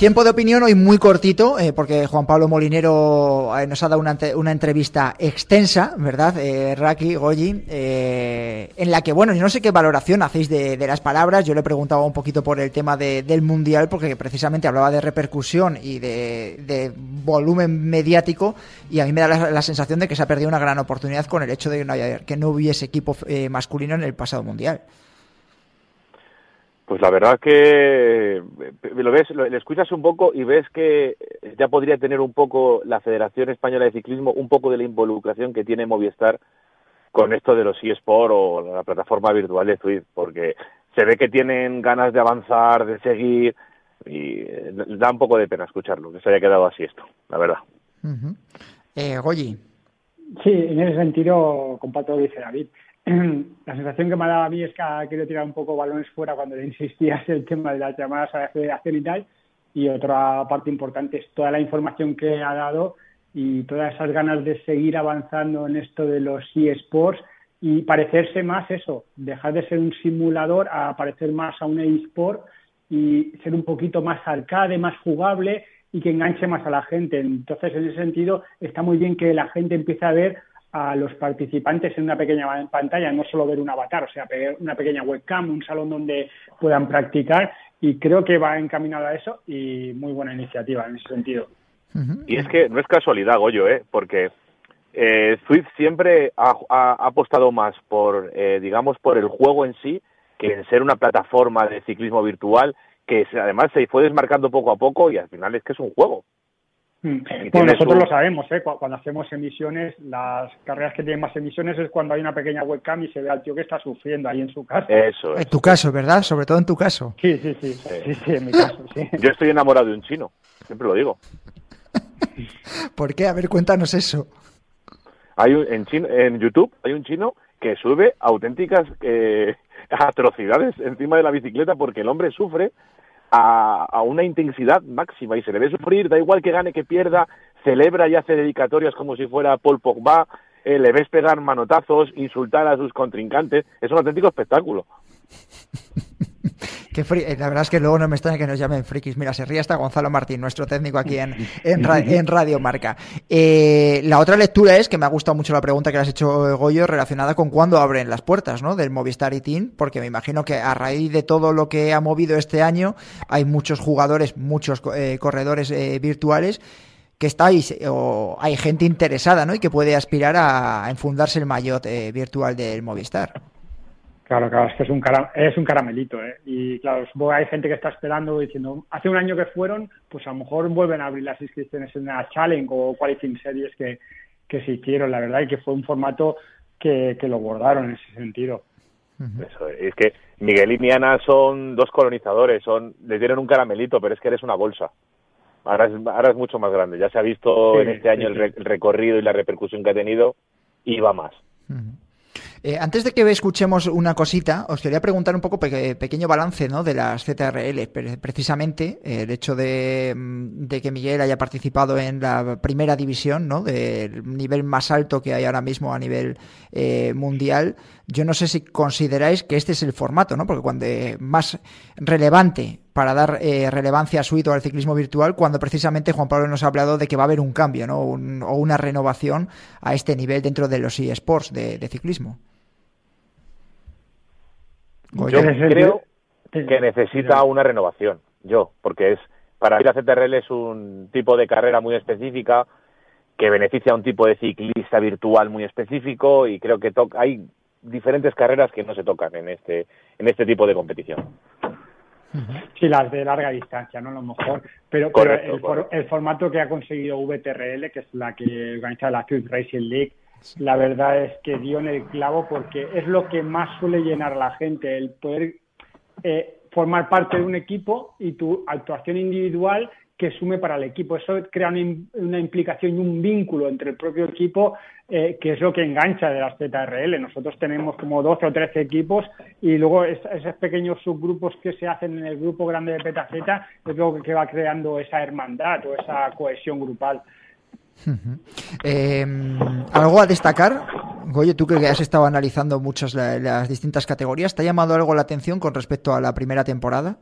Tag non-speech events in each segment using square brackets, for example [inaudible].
Tiempo de opinión hoy muy cortito, eh, porque Juan Pablo Molinero eh, nos ha dado una, entrevista extensa, ¿verdad, eh, Raki, Goyi? Eh, en la que, bueno, yo no sé qué valoración hacéis de, las palabras. Yo le preguntaba un poquito por el tema del Mundial, porque precisamente hablaba de repercusión y de, volumen mediático, y a mí me da la, sensación de que se ha perdido una gran oportunidad con el hecho de que no, haya, que no hubiese equipo masculino en el pasado Mundial. Pues la verdad que lo ves, lo, le escuchas un poco y ves que ya podría tener un poco la Federación Española de Ciclismo, un poco de la involucración que tiene Movistar con esto de los eSport o la plataforma virtual de Zwift, porque se ve que tienen ganas de avanzar, de seguir, y eh, da un poco de pena escucharlo, que se haya quedado así esto, la verdad. eh, Goyi. Sí, en ese sentido comparto lo que dice David. [clears throat] la sensación que me ha dado a mí es que ha querido tirar un poco balones fuera cuando le insistías [laughs] el tema de las llamadas a la federación y tal. Y otra parte importante es toda la información que ha dado y todas esas ganas de seguir avanzando en esto de los eSports y parecerse más eso, dejar de ser un simulador a parecer más a un eSport y ser un poquito más arcade, más jugable y que enganche más a la gente. Entonces, en ese sentido, está muy bien que la gente empiece a ver a los participantes en una pequeña pantalla, no solo ver un avatar, o sea, una pequeña webcam, un salón donde puedan practicar y creo que va encaminado a eso y muy buena iniciativa en ese sentido. Y es que no es casualidad, Goyo, ¿eh? porque eh, Swift siempre ha, apostado más por, eh, digamos, por el juego en sí que en ser una plataforma de ciclismo virtual que además se fue desmarcando poco a poco y al final es que es un juego. Mm. Bueno, nosotros lo sabemos, ¿eh? cuando hacemos emisiones, las carreras que tienen más emisiones es cuando hay una pequeña webcam y se ve al tío que está sufriendo ahí en su casa. Eso En tu caso, ¿verdad? Sobre todo en tu caso. Sí, sí, sí, sí, sí, en mi caso, sí. [laughs] Yo estoy enamorado de un chino, siempre lo digo. [laughs] ¿Por qué? A ver, cuéntanos eso. Hay en, en YouTube hay un chino que sube auténticas eh, [laughs] atrocidades encima de la bicicleta porque el hombre sufre a, una intensidad máxima y se le ve sufrir, da igual que gane, que pierda, celebra y hace dedicatorias como si fuera Paul Pogba, eh, le ves pegar manotazos, insultar a sus contrincantes, es un auténtico espectáculo. [laughs] Eh, la verdad es que luego no me extraña que nos llamen frikis. Mira, se ríe hasta Gonzalo Martín, nuestro técnico aquí en, en, [laughs] Radio Marca. Eh, la otra lectura es que me ha gustado mucho la pregunta que le has hecho, Goyo, relacionada con cuándo abren las puertas ¿no? del Movistar y Team, porque me imagino que a raíz de todo lo que ha movido este año, hay muchos jugadores, muchos eh, corredores virtuales que estáis o hay gente interesada ¿no? y que puede aspirar a, enfundarse el maillot virtual del Movistar. Claro, claro, es que es un, es un caramelito, ¿eh? Y claro, hay gente que está esperando diciendo, hace un año que fueron, pues a lo mejor vuelven a abrir las inscripciones en la Challenge o Qualifying Series que, que se hicieron, la verdad, y que fue un formato que, que lo bordaron en ese sentido. Eso, es que Miguel y Miana son dos colonizadores, son, les dieron un caramelito, pero es que eres una bolsa. Ahora es, ahora es mucho más grande. Ya se ha visto en este año el, recorrido y la repercusión que ha tenido y va más. Eh, antes de que escuchemos una cosita, os quería preguntar un poco pequeño balance ¿no? de las ZRL. Precisamente eh, el hecho mm, de, que Miguel haya participado en la primera división, ¿no? del nivel más alto que hay ahora mismo a nivel eh, mundial. Yo no sé si consideráis que este es el formato, ¿no? porque cuando más relevante para dar eh, relevancia a Sweet o al ciclismo virtual cuando precisamente Juan Pablo nos ha hablado de que va a haber un cambio ¿no? o una renovación a este nivel dentro de los eSports de, ciclismo. Yo creo que necesita una renovación, yo, porque es para mí la CTRL es un tipo de carrera muy específica que beneficia a un tipo de ciclista virtual muy específico y creo que hay diferentes carreras que no se tocan en este en este tipo de competición. Sí, las de larga distancia, ¿no? A lo mejor. Pero, el, formato que ha conseguido VTRL, que es la que organiza la Quick Racing League, la verdad es que dio en el clavo porque es lo que más suele llenar a la gente, el poder eh, formar parte de un equipo y tu actuación individual que sume para el equipo. Eso crea una, implicación y un vínculo entre el propio equipo eh, que es lo que engancha de las ZRL. Nosotros tenemos como 12 o 13 equipos y luego esos pequeños subgrupos que se hacen en el grupo grande de PetaZ es lo que va creando esa hermandad o esa cohesión grupal. Em, ¿Algo a destacar? Goyo, tú que has estado analizando muchas las distintas categorías, ¿te ha llamado algo la atención con respecto a la primera temporada?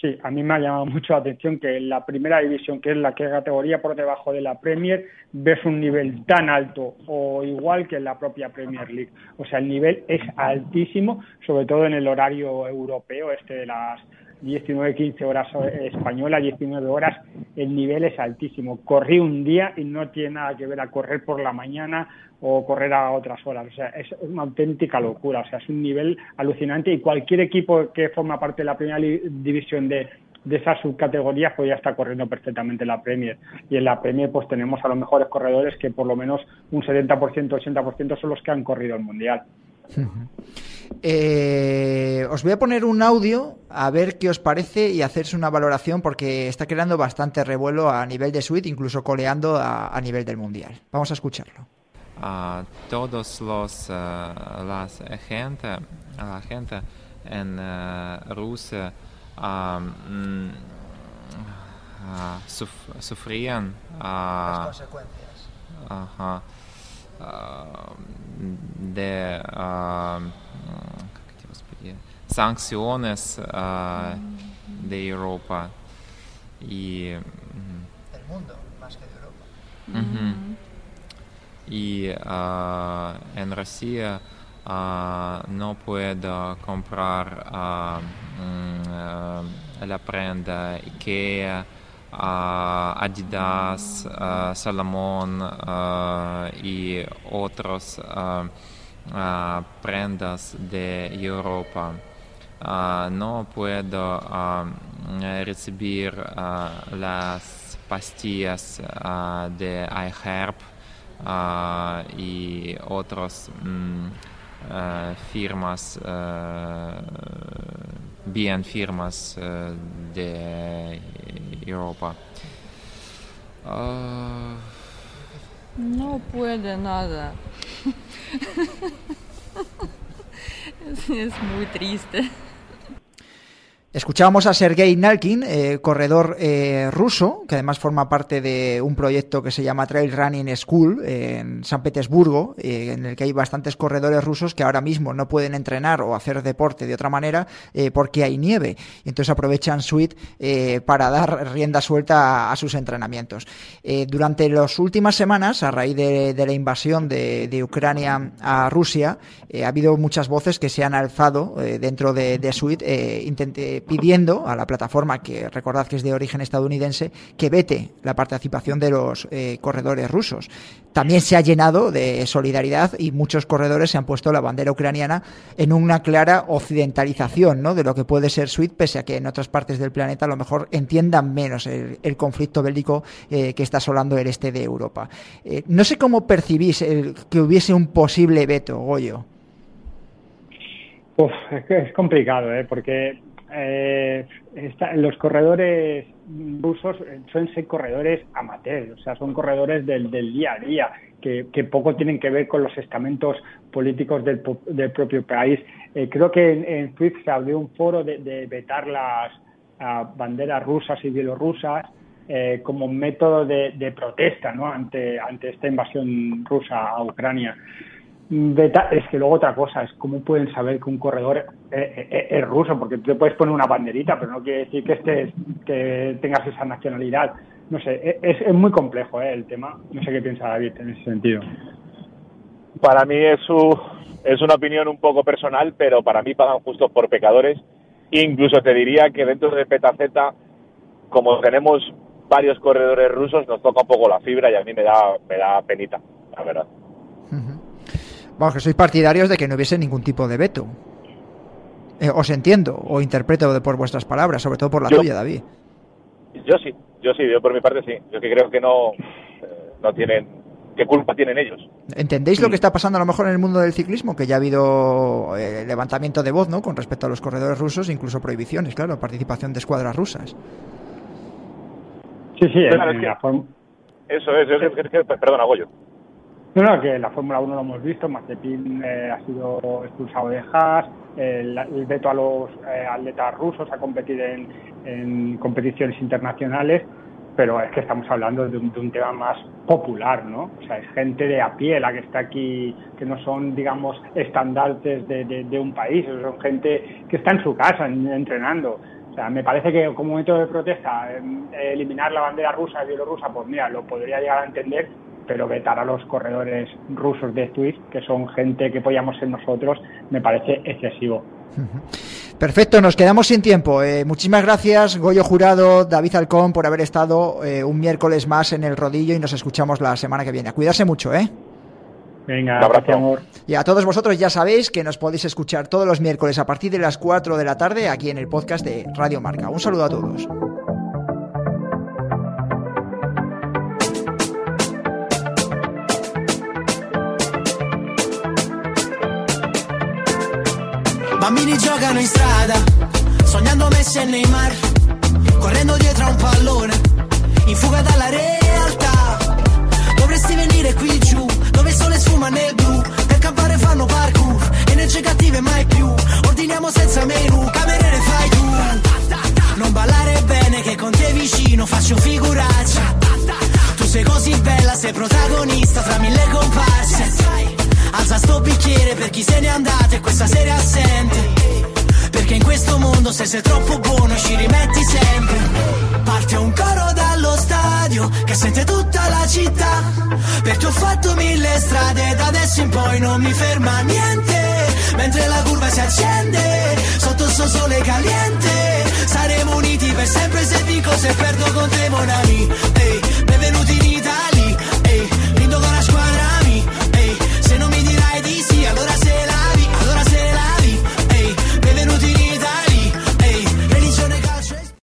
Sí, a mí me ha llamado mucho la atención que la primera división, que es la que categoría por debajo de la Premier, ves un nivel tan alto o igual que en la propia Premier League. O sea, el nivel es altísimo, sobre todo en el horario europeo, este de las 19-15 horas española, 19 horas, el nivel es altísimo. Corrí un día y no tiene nada que ver a correr por la mañana o correr a otras horas. O sea, es una auténtica locura. O sea, es un nivel alucinante y cualquier equipo que forma parte de la primera división de, de esas subcategorías pues ya está corriendo perfectamente la Premier. Y en la Premier pues tenemos a los mejores corredores que por lo menos un 70%, 80% son los que han corrido el Mundial. Eh, os voy a poner un audio a ver qué os parece y hacerse una valoración porque está creando bastante revuelo a nivel de suite, incluso coleando a, nivel del mundial. Vamos a escucharlo. A todos los uh, las gente, la gente en uh, Rusia um, uh, suf sufrían las consecuencias. Ajá. Sanciones de Europa. Y el mundo más que de Europa. Y en Rusia no puedo comprar la prenda IKEA Adidas, Salomón y otros prendas de Europa. no puedo recibir las pastillas de iHerb y otras mm, firmas bien firmas de Europa. Uh... No puede nada. Es, es muy triste. Escuchábamos a Sergei Nalkin, eh, corredor eh, ruso, que además forma parte de un proyecto que se llama Trail Running School en San Petersburgo, eh, en el que hay bastantes corredores rusos que ahora mismo no pueden entrenar o hacer deporte de otra manera porque hay nieve. Y entonces aprovechan Sweet para dar rienda suelta a, sus entrenamientos. durante las últimas semanas, a raíz de, la invasión de, Ucrania a Rusia, ha habido muchas voces que se han alzado dentro de, de pidiendo a la plataforma, que recordad que es de origen estadounidense, que vete la participación de los eh, corredores rusos. También se ha llenado de solidaridad y muchos corredores se han puesto la bandera ucraniana en una clara occidentalización ¿no? de lo que puede ser SWIFT, pese a que en otras partes del planeta a lo mejor entiendan menos el, conflicto bélico eh, que está asolando el este de Europa. Eh, no sé cómo percibís el, que hubiese un posible veto, Goyo. es, es complicado, ¿eh? porque eh, los corredores rusos suelen ser corredores amateurs, o sea, son corredores del, día a día, que, poco tienen que ver con los estamentos políticos del, propio país. Eh, creo que en, en Swift se abrió un foro de, vetar las banderas rusas y bielorrusas eh, como método de, protesta ante, ante esta invasión rusa a Ucrania. Es que luego otra cosa es cómo pueden saber que un corredor es, ruso, porque te puedes poner una banderita, pero no quiere decir que estés, que tengas esa nacionalidad. No sé, es, es muy complejo el tema. No sé qué piensa David en ese sentido. Para mí es, su, es una opinión un poco personal, pero para mí pagan justos por pecadores. Incluso te diría que dentro de Petaceta, como tenemos varios corredores rusos, nos toca un poco la fibra y a mí me da, me da penita, la verdad. Vamos, que sois partidarios de que no hubiese ningún tipo de veto. Eh, os entiendo, o interpreto de por vuestras palabras, sobre todo por la tuya, David. Yo sí, yo sí, yo por mi parte sí. Yo que creo que no, eh, no tienen ¿qué culpa tienen ellos? ¿Entendéis lo que está pasando a lo mejor en el mundo del ciclismo? Que ya ha habido eh, levantamiento de voz, ¿no? Con respecto a los corredores rusos, incluso prohibiciones, claro, participación de escuadras rusas. Sí, sí, Eso es, es, que, perdona, Goyo. No, no, que la Fórmula 1 lo hemos visto, Mazepin eh, ha sido expulsado de Haas, el, veto a los eh, atletas rusos a competir en, competiciones internacionales, pero es que estamos hablando de un, tema más popular, ¿no? O sea, es gente de a pie la que está aquí, que no son, digamos, estandartes de, un país, son gente que está en su casa entrenando. O sea, me parece que como método de protesta, em, eliminar la bandera rusa y bielorrusa, pues mira, lo podría llegar a entender, pero vetar a los corredores rusos de Twitch, que son gente que podíamos ser nosotros, me parece excesivo. Perfecto, nos quedamos sin tiempo. Eh, muchísimas gracias, Goyo Jurado, David Alcón, por haber estado eh, un miércoles más en el rodillo y nos escuchamos la semana que viene. Cuidarse mucho, ¿eh? Venga, gracias, amor. Y a todos vosotros ya sabéis que nos podéis escuchar todos los miércoles a partir de las 4 de la tarde aquí en el podcast de Radio Marca. Un saludo a todos. Bambini giocano in strada, sognando Messi e Neymar, correndo dietro a un pallone, in fuga dalla realtà. Dovresti venire qui giù, dove il sole sfuma nel blu, per campare fanno parkour, energie cattive mai più. Ordiniamo senza menù, cameriere fai tu. Non ballare bene che con te vicino faccio figuraccia. Tu sei così bella, sei protagonista fra mille comparse Alza sto bicchiere per chi se n'è andato e questa sera è assente. Perché in questo mondo se sei troppo buono ci rimetti sempre. Parte un coro dallo stadio che sente tutta la città. Perché ho fatto mille strade da adesso in poi non mi ferma niente. Mentre la curva si accende, sotto sto sole caliente. Saremo uniti per sempre se dico se perdo con te, Monami. Hey,